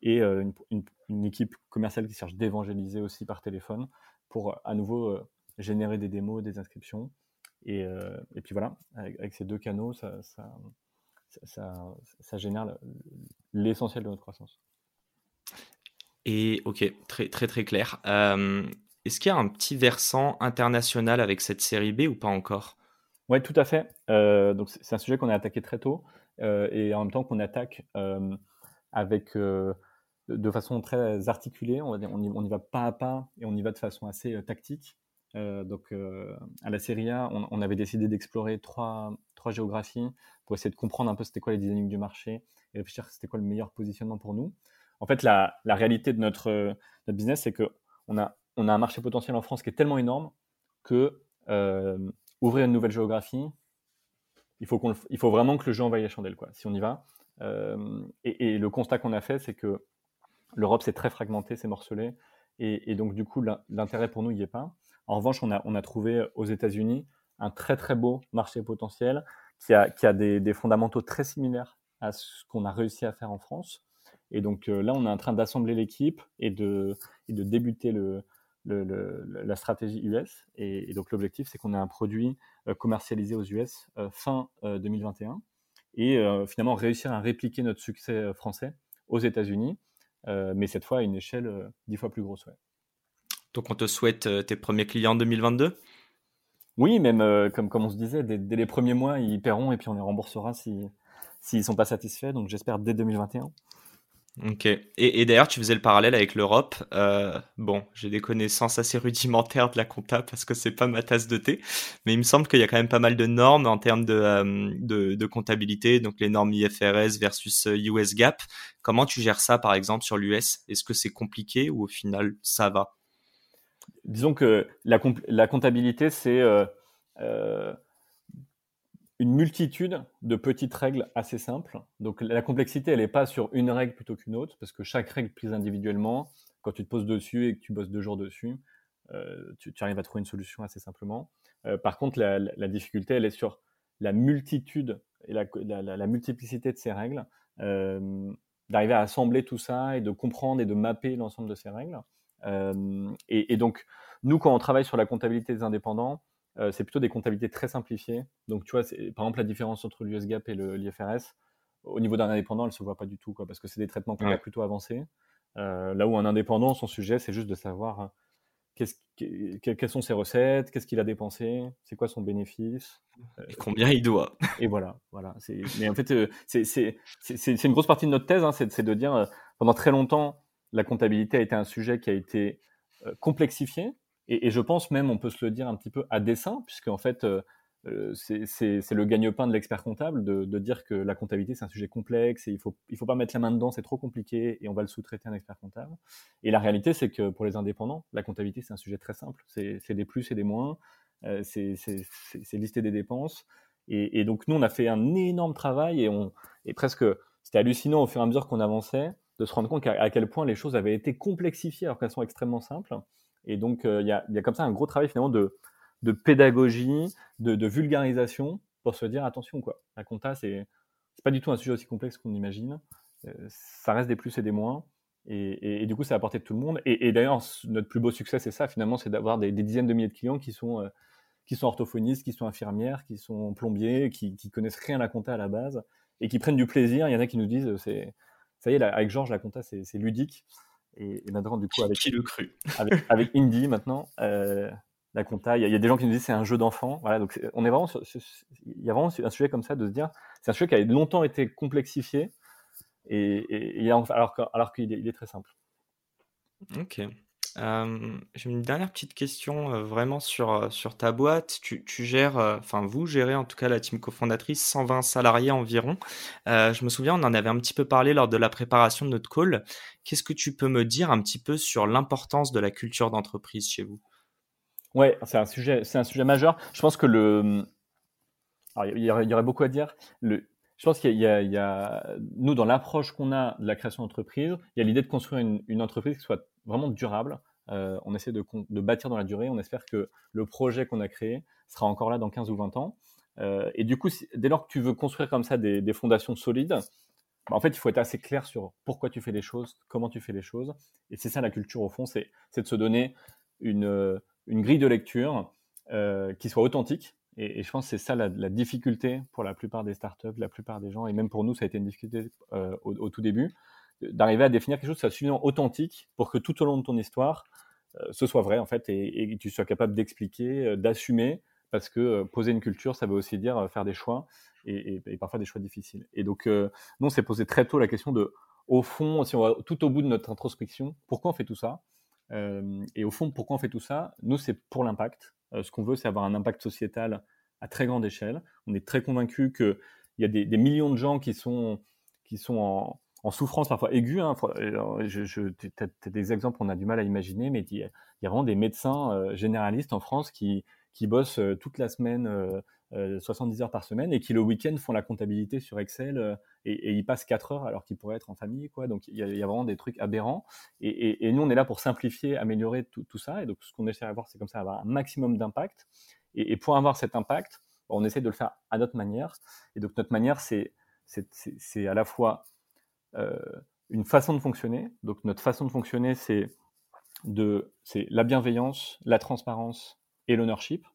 et une, équipe commerciale qui cherche d'évangéliser aussi par téléphone pour à nouveau générer des démos, des inscriptions. Euh, et, puis voilà, avec, ces deux canaux, ça, ça, génère l'essentiel de notre croissance. Et ok, très très très clair. Euh, est-ce qu'il y a un petit versant international avec cette série B ou pas encore? Oui, tout à fait. Euh, donc c'est un sujet qu'on a attaqué très tôt et en même temps qu'on attaque avec de façon très articulée. On, on, y, on, y, va pas à pas et on y va de façon assez tactique. Euh, donc, euh, à la Serie A, on, avait décidé d'explorer trois, trois géographies pour essayer de comprendre un peu c'était quoi les dynamiques du marché et réfléchir c'était quoi le meilleur positionnement pour nous. En fait, la, réalité de notre, business, c'est qu'on a, on a un marché potentiel en France qui est tellement énorme que euh, ouvrir une nouvelle géographie, il faut, qu'on, faut vraiment que le jeu envahisse la chandelle, quoi, si on y va. et, et, le constat qu'on a fait, c'est que l'Europe, c'est très fragmenté, c'est morcelé. Et, et, donc, du coup, l'intérêt pour nous, il n'y est pas. En revanche, on a, trouvé aux États-Unis un très très beau marché potentiel qui a, qui a des, fondamentaux très similaires à ce qu'on a réussi à faire en France. Et donc euh, là, on est en train d'assembler l'équipe et de, et de débuter le, la stratégie US. Et, donc l'objectif, c'est qu'on ait un produit euh, commercialisé aux US euh, fin 2021 et finalement réussir à répliquer notre succès français aux États-Unis, mais cette fois à une échelle dix fois plus grosse. Donc on te souhaite euh, tes premiers clients en 2022 Oui, même euh, comme, comme on se disait, dès, les premiers mois, ils paieront et puis on les remboursera s'ils si, ne sont pas satisfaits. Donc j'espère dès 2021. Ok. Et, d'ailleurs, tu faisais le parallèle avec l'Europe. Euh, bon, j'ai des connaissances assez rudimentaires de la compta parce que c'est pas ma tasse de thé, mais il me semble qu'il y a quand même pas mal de normes en termes de, de, de comptabilité, donc les normes IFRS versus US GAAP. Comment tu gères ça, par exemple, sur l'US Est-ce que c'est compliqué ou au final ça va? Disons que la, comptabilité, c'est euh, euh, une multitude de petites règles assez simples. Donc la complexité, elle n'est pas sur une règle plutôt qu'une autre, parce que chaque règle prise individuellement, quand tu te poses dessus et que tu bosses deux jours dessus, euh, tu, arrives à trouver une solution assez simplement. par contre, la, difficulté, elle est sur la multitude et la multiplicité de ces règles, d'arriver à assembler tout ça et de comprendre et de mapper l'ensemble de ces règles. Euh, et, donc, nous, quand on travaille sur la comptabilité des indépendants, euh, c'est plutôt des comptabilités très simplifiées. Donc, tu vois, par exemple, la différence entre l'US GAAP et l'IFRS, au niveau d'un indépendant, elle ne se voit pas du tout, quoi, parce que c'est des traitements ouais. plutôt avancés. Euh, là où un indépendant, son sujet, c'est juste de savoir quelles sont ses recettes, qu'est-ce qu'il a dépensé, c'est quoi son bénéfice. et combien il doit. <laughs> et voilà. voilà. Mais en fait, c'est une grosse partie de notre thèse, hein, c'est de dire, pendant très longtemps, la comptabilité a été un sujet qui a été euh, complexifié. Et, je pense même, on peut se le dire un petit peu à dessein, puisque en fait, euh, euh, c'est le gagne-pain de l'expert comptable de, dire que la comptabilité, c'est un sujet complexe et il ne faut, il faut pas mettre la main dedans, c'est trop compliqué et on va le sous-traiter à un expert comptable. Et la réalité, c'est que pour les indépendants, la comptabilité, c'est un sujet très simple. C'est des plus et des moins, c'est lister des dépenses. Et, donc, nous, on a fait un énorme travail et, on, et presque, c'était hallucinant au fur et à mesure qu'on avançait de se rendre compte à, quel point les choses avaient été complexifiées alors qu'elles sont extrêmement simples. Et donc, euh, il y, a, comme ça un gros travail finalement de, pédagogie, de, vulgarisation pour se dire attention, quoi. La compta, c'est pas du tout un sujet aussi complexe qu'on imagine. ça reste des plus et des moins. Et, du coup, ça a apporté de tout le monde. Et, d'ailleurs, notre plus beau succès, c'est ça, finalement, c'est d'avoir des, dizaines de milliers de clients qui sont, qui sont orthophonistes, qui sont infirmières, qui sont plombiers, qui, qui connaissent rien à la compta à la base et qui prennent du plaisir. Il y en a qui nous disent, c'est, ça y est, avec Georges, la compta, c'est, ludique. Et, maintenant, du coup, avec, qui le cru avec, avec Indie, maintenant, euh, la compta, il y, a des gens qui nous disent c'est un jeu d'enfant. Voilà, donc on est vraiment il y a vraiment un sujet comme ça de se dire, c'est un sujet qui a longtemps été complexifié et, et, alors, alors qu'il est, est très simple. Ok. J'ai une dernière petite question vraiment sur, sur ta boîte. Tu, gères, enfin vous gérez en tout cas la team cofondatrice, 120 salariés environ. je me souviens, on en avait un petit peu parlé lors de la préparation de notre call. Qu'est-ce que tu peux me dire un petit peu sur l'importance de la culture d'entreprise chez vous? Ouais, c'est un sujet, c'est un sujet majeur. Je pense que le, il y, aurait, beaucoup à dire. Je pense qu'il y, y, a, nous, dans l'approche qu'on a de la création d'entreprise, il y a l'idée de construire une, entreprise qui soit vraiment durable. Euh, on essaie de, bâtir dans la durée. On espère que le projet qu'on a créé sera encore là dans 15 ou 20 ans. Euh, et du coup, dès lors que tu veux construire comme ça des, fondations solides, bah, en fait, il faut être assez clair sur pourquoi tu fais les choses, comment tu fais les choses. Et c'est ça la culture, au fond, c'est de se donner une, une grille de lecture euh, qui soit authentique, et, je pense que c'est ça la, difficulté pour la plupart des startups, la plupart des gens, et même pour nous, ça a été une difficulté euh, au, tout début, d'arriver à définir quelque chose qui soit suffisamment authentique pour que tout au long de ton histoire, euh, ce soit vrai en fait, et, que tu sois capable d'expliquer, euh, d'assumer, parce que poser une culture, ça veut aussi dire faire des choix, et, parfois des choix difficiles. Et donc, nous, on s'est posé très tôt la question de, au fond, si on va tout au bout de notre introspection, pourquoi on fait tout ça Et au fond, pourquoi on fait tout ça Nous, c'est pour l'impact euh, ce qu'on veut, c'est avoir un impact sociétal à très grande échelle. On est très convaincu qu'il y a des, millions de gens qui sont, qui sont en, souffrance parfois aiguë. Hein. Je, je, des exemples qu'on a du mal à imaginer, mais il y a, vraiment des médecins euh, généralistes en France qui, bossent euh, toute la semaine, 70 heures par semaine, et qui le week-end font la comptabilité sur Excel et, ils passent 4 heures alors qu'ils pourraient être en famille. Donc il y, a, vraiment des trucs aberrants. Et, nous, on est là pour simplifier, améliorer tout, ça. Et donc ce qu'on essaie d'avoir, c'est comme ça, avoir un maximum d'impact. Et, pour avoir cet impact, on essaie de le faire à notre manière. Et donc notre manière, c'est, à la fois euh, une façon de fonctionner. Donc notre façon de fonctionner, c'est, de, c'est la bienveillance, la transparence et l'ownership.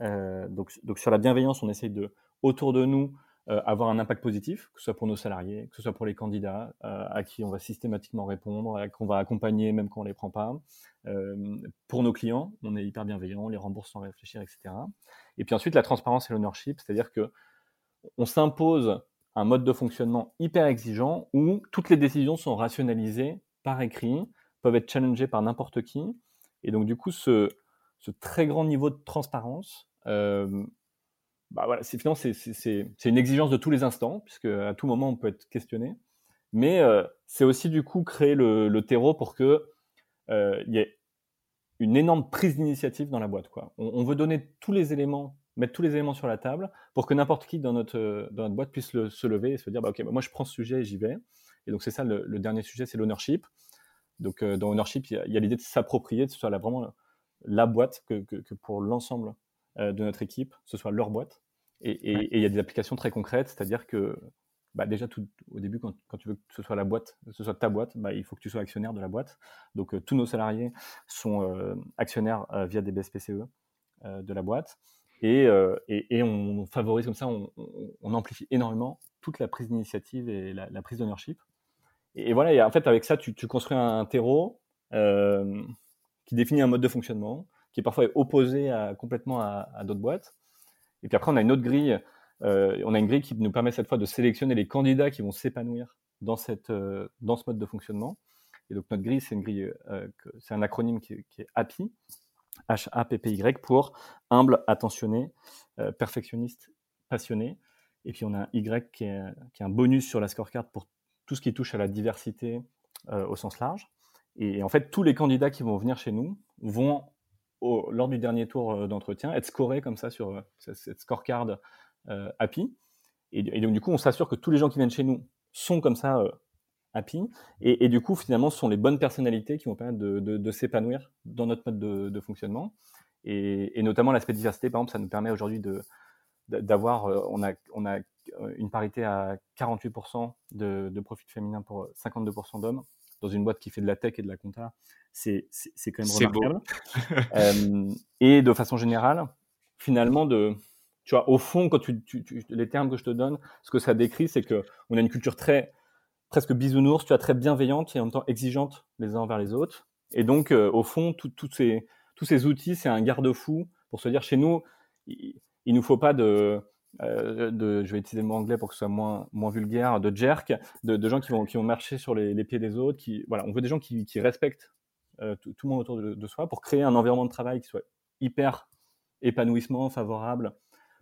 Euh, donc, donc sur la bienveillance, on essaie de, autour de nous, euh, avoir un impact positif, que ce soit pour nos salariés, que ce soit pour les candidats euh, à qui on va systématiquement répondre, qu'on va accompagner même quand on les prend pas. Euh, pour nos clients, on est hyper bienveillant, on les rembourse sans réfléchir, etc. Et puis ensuite, la transparence et l'ownership, c'est-à-dire que on s'impose un mode de fonctionnement hyper exigeant où toutes les décisions sont rationalisées par écrit, peuvent être challengées par n'importe qui. Et donc, du coup, ce, ce très grand niveau de transparence euh, bah voilà, c'est finalement c'est une exigence de tous les instants, puisque à tout moment on peut être questionné. Mais euh, c'est aussi du coup créer le, le terreau pour que euh, il y ait une énorme prise d'initiative dans la boîte. Quoi. On, on, veut donner tous les éléments, mettre tous les éléments sur la table pour que n'importe qui dans notre, dans notre boîte puisse le, se lever et se dire bah, ok, bah, moi je prends ce sujet et j'y vais. Et donc c'est ça le, le, dernier sujet, c'est l'ownership. Donc euh, dans ownership, il y a, l'idée de s'approprier, de ce soit là, vraiment la boîte que, que, que pour l'ensemble euh, de notre équipe, ce soit leur boîte. Et il y a des applications très concrètes, c'est-à-dire que bah déjà tout, au début, quand, quand, tu veux que ce soit la boîte, que ce soit ta boîte, bah, il faut que tu sois actionnaire de la boîte. Donc euh, tous nos salariés sont euh, actionnaires via des BSPCE de la boîte. Et, et, on favorise comme ça, on, amplifie énormément toute la prise d'initiative et la, prise d'ownership. Et, voilà, en fait, avec ça, tu, construis un terreau qui définit un mode de fonctionnement, qui est parfois opposé à, complètement à, d'autres boîtes. Et puis après, on a une autre grille. Euh, on a une grille qui nous permet cette fois de sélectionner les candidats qui vont s'épanouir dans, euh, dans ce mode de fonctionnement. Et donc notre grille, c'est une grille, euh, c'est un acronyme qui, est HAPPY, H-A-P-P-Y, pour humble, attentionné, perfectionniste, passionné. Et puis on a un Y qui est, un bonus sur la scorecard pour tout ce qui touche à la diversité au sens large. Et en fait, tous les candidats qui vont venir chez nous vont lors du dernier tour euh, d'entretien, être scoré comme ça sur euh, cette scorecard euh, happy. Et, donc, du coup, on s'assure que tous les gens qui viennent chez nous sont comme ça happy. Et, du coup, finalement, ce sont les bonnes personnalités qui vont permettre de, s'épanouir dans notre mode de, fonctionnement. Et, notamment l'aspect diversité, par exemple, ça nous permet aujourd'hui de, d'avoir, on a, on a une parité à 48% de, de profil féminin pour 52% d'hommes dans une boîte qui fait de la tech et de la compta, c'est quand même remarquable. Beau. <laughs> et de façon générale, finalement, de, tu vois, au fond, quand tu, les termes que je te donne, ce que ça décrit, c'est que on a une culture très presque bisounours, tu vois, très bienveillante et en même temps exigeante les uns envers les autres. Et donc, au fond, ces, tous ces outils, c'est un garde-fou pour se dire, chez nous, il, il nous faut pas de, euh, de, je vais utiliser le mot anglais pour que ce soit moins, vulgaire, de jerk, de, gens qui vont, marcher sur les, pieds des autres. Qui, voilà, on veut des gens qui, respectent euh, tout, tout, le monde autour de, de, soi pour créer un environnement de travail qui soit hyper épanouissement, favorable,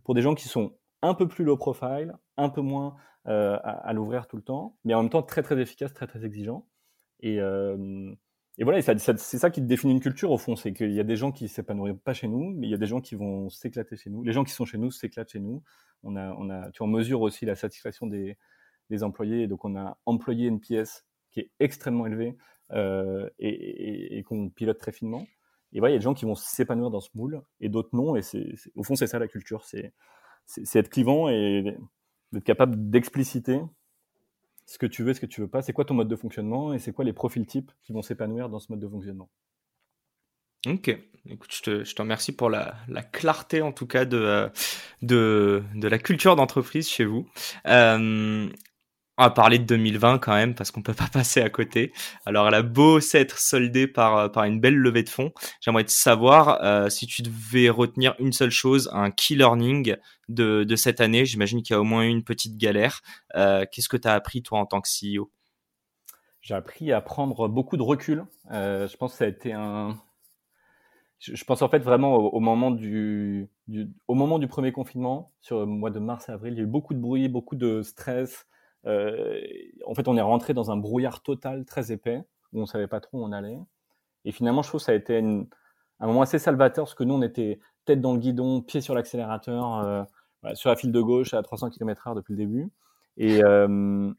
pour des gens qui sont un peu plus low profile, un peu moins euh, à, l'ouvrir tout le temps, mais en même temps très très efficace, très très exigeant. Et, euh, voilà, c'est ça qui définit une culture au fond, c'est qu'il y a des gens qui s'épanouissent pas chez nous, mais il y a des gens qui vont s'éclater chez nous. Les gens qui sont chez nous s'éclatent chez nous. On a, on a, tu en mesure aussi la satisfaction des, employés, donc on a employé une pièce qui est extrêmement élevée euh, et qu'on pilote très finement. Et voilà, il y a des gens qui vont s'épanouir dans ce moule et d'autres non. Et c'est, au fond, c'est ça la culture, c'est, c'est être clivant et d'être capable d'expliciter ce que tu veux, ce que tu veux pas. C'est quoi ton mode de fonctionnement et c'est quoi les profils types qui vont s'épanouir dans ce mode de fonctionnement? Ok, écoute, je te, je te remercie pour la, la, clarté en tout cas de, de, de la culture d'entreprise chez vous. Euh, on va parler de 2020 quand même parce qu'on peut pas <laughs> passer à côté. Alors elle a beau s'être soldée par par une belle levée de fonds. J'aimerais te savoir euh, si tu devais retenir une seule chose, un key learning de, de cette année. J'imagine qu'il y a au moins eu une petite galère. Euh, Qu'est-ce que tu as appris toi en tant que CEO J'ai appris à prendre beaucoup de recul. Euh, je pense que ça a été un je pense en fait vraiment au, moment du, au moment du premier confinement, sur le mois de mars-avril, il y a eu beaucoup de bruit, beaucoup de stress, euh, en fait, on est rentré dans un brouillard total très épais où on savait pas trop où on allait. Et finalement, je trouve que ça a été un moment assez salvateur parce que nous, on était tête dans le guidon, pied sur l'accélérateur, euh, voilà, sur la file de gauche à 300 km/h depuis le début. Et, euh,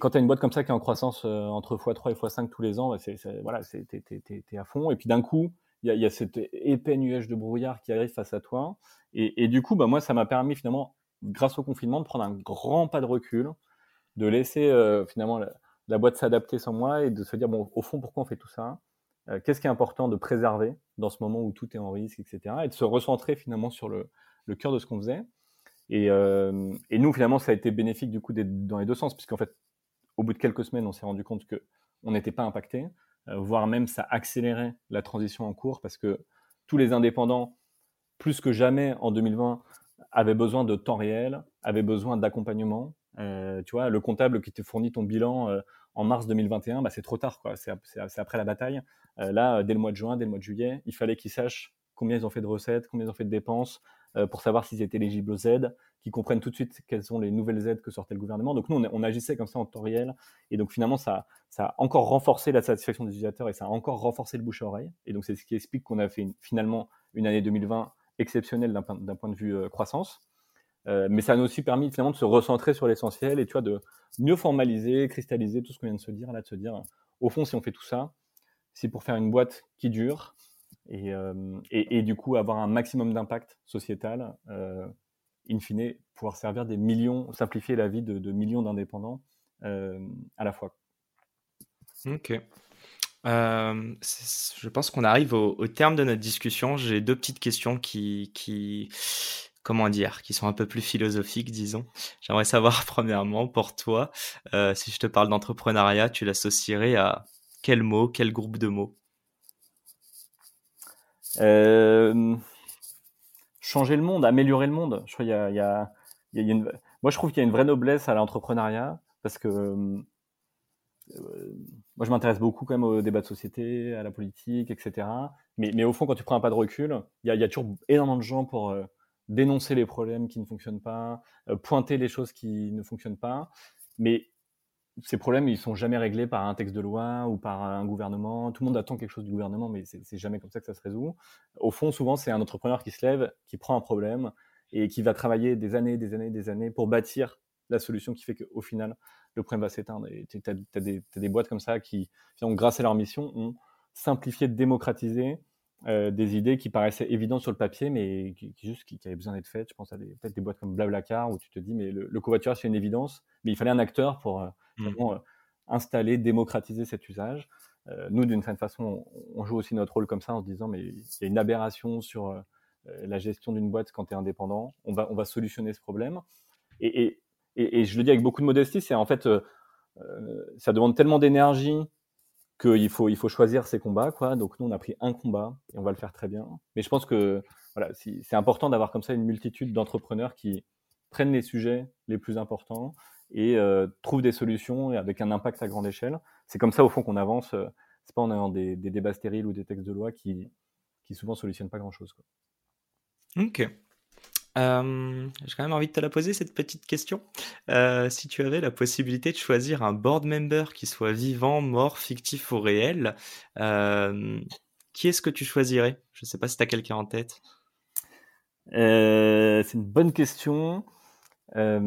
quand tu as une boîte comme ça qui est en croissance euh, entre x3 et x5 tous les ans, bah, c'est, voilà, à fond. Et puis d'un coup, il y a, y a cet épais nuage de brouillard qui arrive face à toi. Et, et du coup, bah, moi, ça m'a permis finalement grâce au confinement, de prendre un grand pas de recul, de laisser euh, finalement la, boîte s'adapter sans moi et de se dire, bon, au fond, pourquoi on fait tout ça? Euh, Qu'est-ce qui est important de préserver dans ce moment où tout est en risque, etc. Et de se recentrer finalement sur le, cœur de ce qu'on faisait. Et, euh, et, nous, finalement, ça a été bénéfique du coup dans les deux sens, puisqu'en fait, au bout de quelques semaines, on s'est rendu compte que on n'était pas impacté, voire même ça accélérait la transition en cours, parce que tous les indépendants, plus que jamais en 2020, avait besoin de temps réel, avait besoin d'accompagnement. Euh, tu vois, le comptable qui te fournit ton bilan euh, en mars 2021, bah, c'est trop tard. C'est, après la bataille. Euh, là, dès le mois de juin, dès le mois de juillet, il fallait qu'ils sachent combien ils ont fait de recettes, combien ils ont fait de dépenses, pour savoir s'ils étaient éligibles aux aides, qu'ils comprennent tout de suite quelles sont les nouvelles aides que sortait le gouvernement. Donc nous, on, agissait comme ça en temps réel. Et donc finalement, ça, a encore renforcé la satisfaction des utilisateurs et ça a encore renforcé le bouche à oreille. Et donc c'est ce qui explique qu'on a fait finalement une année 2020 exceptionnel d'un point de vue euh, croissance. Euh, mais ça nous a aussi permis finalement de se recentrer sur l'essentiel et tu vois de mieux formaliser, cristalliser tout ce qu'on vient de se dire là, de se dire au fond si on fait tout ça, c'est pour faire une boîte qui dure et, euh, et, du coup avoir un maximum d'impact sociétal, euh, in fine pouvoir servir des millions, simplifier la vie de, de millions d'indépendants euh, à la fois. Ok. Euh, je pense qu'on arrive au, terme de notre discussion. J'ai deux petites questions qui, comment dire, qui sont un peu plus philosophiques, disons. J'aimerais savoir, <laughs> premièrement, pour toi, euh, si je te parle d'entrepreneuriat, tu l'associerais à quel mot, quel groupe de mots? Euh, Changer le monde, améliorer le monde. Je crois il y a. Moi, je trouve qu'il y a une vraie noblesse à l'entrepreneuriat parce que euh, moi, je m'intéresse beaucoup quand même au débat de société, à la politique, etc. Mais, au fond, quand tu prends un pas de recul, il y a, toujours énormément de gens pour euh, dénoncer les problèmes qui ne fonctionnent pas, euh, pointer les choses qui ne fonctionnent pas. Mais ces problèmes, ils sont jamais réglés par un texte de loi ou par un gouvernement. Tout le monde attend quelque chose du gouvernement, mais c'est jamais comme ça que ça se résout. Au fond, souvent, c'est un entrepreneur qui se lève, qui prend un problème et qui va travailler des années, des années, des années pour bâtir la solution qui fait qu'au final, le problème va s'éteindre. Et tu as, des boîtes comme ça qui, grâce à leur mission, ont simplifié, démocratisé des idées qui paraissaient évidentes sur le papier, mais qui, juste qui, avaient besoin d'être faites. Je pense à des, peut-être des boîtes comme Blablacar où tu te dis, mais le, covoiturage, c'est une évidence, mais il fallait un acteur pour mmh. installer, démocratiser cet usage. nous, d'une certaine façon, on, joue aussi notre rôle comme ça en se disant, mais il y a une aberration sur la gestion d'une boîte quand tu es indépendant. On va, on va solutionner ce problème. Et, et, et, je le dis avec beaucoup de modestie, c'est en fait, ça demande tellement d'énergie qu'il faut, il faut choisir ses combats. Quoi. Donc nous, on a pris un combat et on va le faire très bien. Mais je pense que voilà, c'est important d'avoir comme ça une multitude d'entrepreneurs qui prennent les sujets les plus importants et euh, trouvent des solutions avec un impact à grande échelle. C'est comme ça, au fond, qu'on avance. Euh, c'est pas en ayant des, des, débats stériles ou des textes de loi qui, qui souvent solutionnent pas grand-chose. Ok. Euh, j'ai quand même envie de te la poser cette petite question. Euh, si tu avais la possibilité de choisir un board member qui soit vivant, mort, fictif ou réel, euh, qui est-ce que tu choisirais? Je ne sais pas si tu as quelqu'un en tête. c'est une bonne question. alors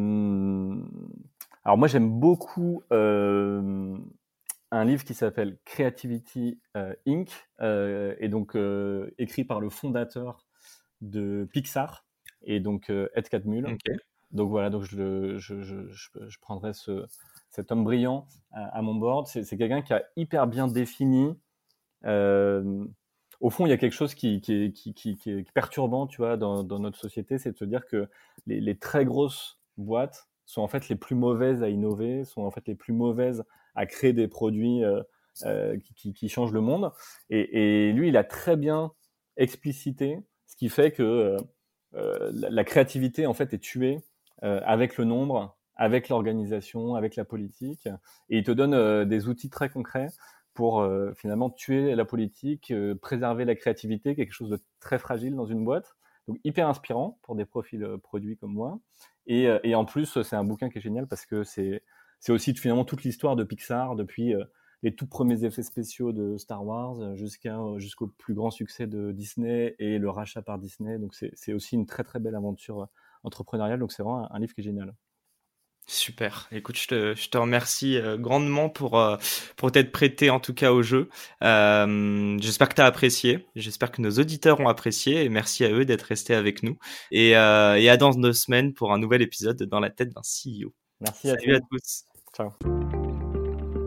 moi j'aime beaucoup un livre qui s'appelle Creativity Inc. et donc écrit par le fondateur de Pixar et donc euh, Ed Catmull. Donc voilà, donc je, je, je, je prendrai ce, cet homme brillant à, mon board. C'est quelqu'un qui a hyper bien défini. Euh, au fond, il y a quelque chose qui, qui, qui, qui est perturbant, tu vois, dans, dans notre société, c'est de se dire que les, les, très grosses boîtes sont en fait les plus mauvaises à innover, sont en fait les plus mauvaises à créer des produits euh, euh qui, qui, changent le monde. Et, et, lui, il a très bien explicité ce qui fait que euh, la, créativité en fait est tuée euh, avec le nombre, avec l'organisation, avec la politique, et il te donne euh, des outils très concrets pour finalement tuer la politique, préserver la créativité, quelque chose de très fragile dans une boîte. Donc hyper inspirant pour des profils produits comme moi. Et, et en plus, c'est un bouquin qui est génial parce que c'est aussi finalement toute l'histoire de Pixar depuis les tout premiers effets spéciaux de Star Wars euh, jusqu'à euh, jusqu'au plus grand succès de Disney et le rachat par Disney. Donc c'est aussi une très très belle aventure euh, entrepreneuriale. Donc c'est vraiment un, livre qui est génial. Super. Écoute, je te, je te remercie grandement pour, pour t'être prêté en tout cas au jeu. J'espère que tu as apprécié. J'espère que nos auditeurs ont apprécié et merci à eux d'être restés avec nous. Et, et à dans deux semaines pour un nouvel épisode dans la tête d'un CEO. Merci à, à tous. Ciao.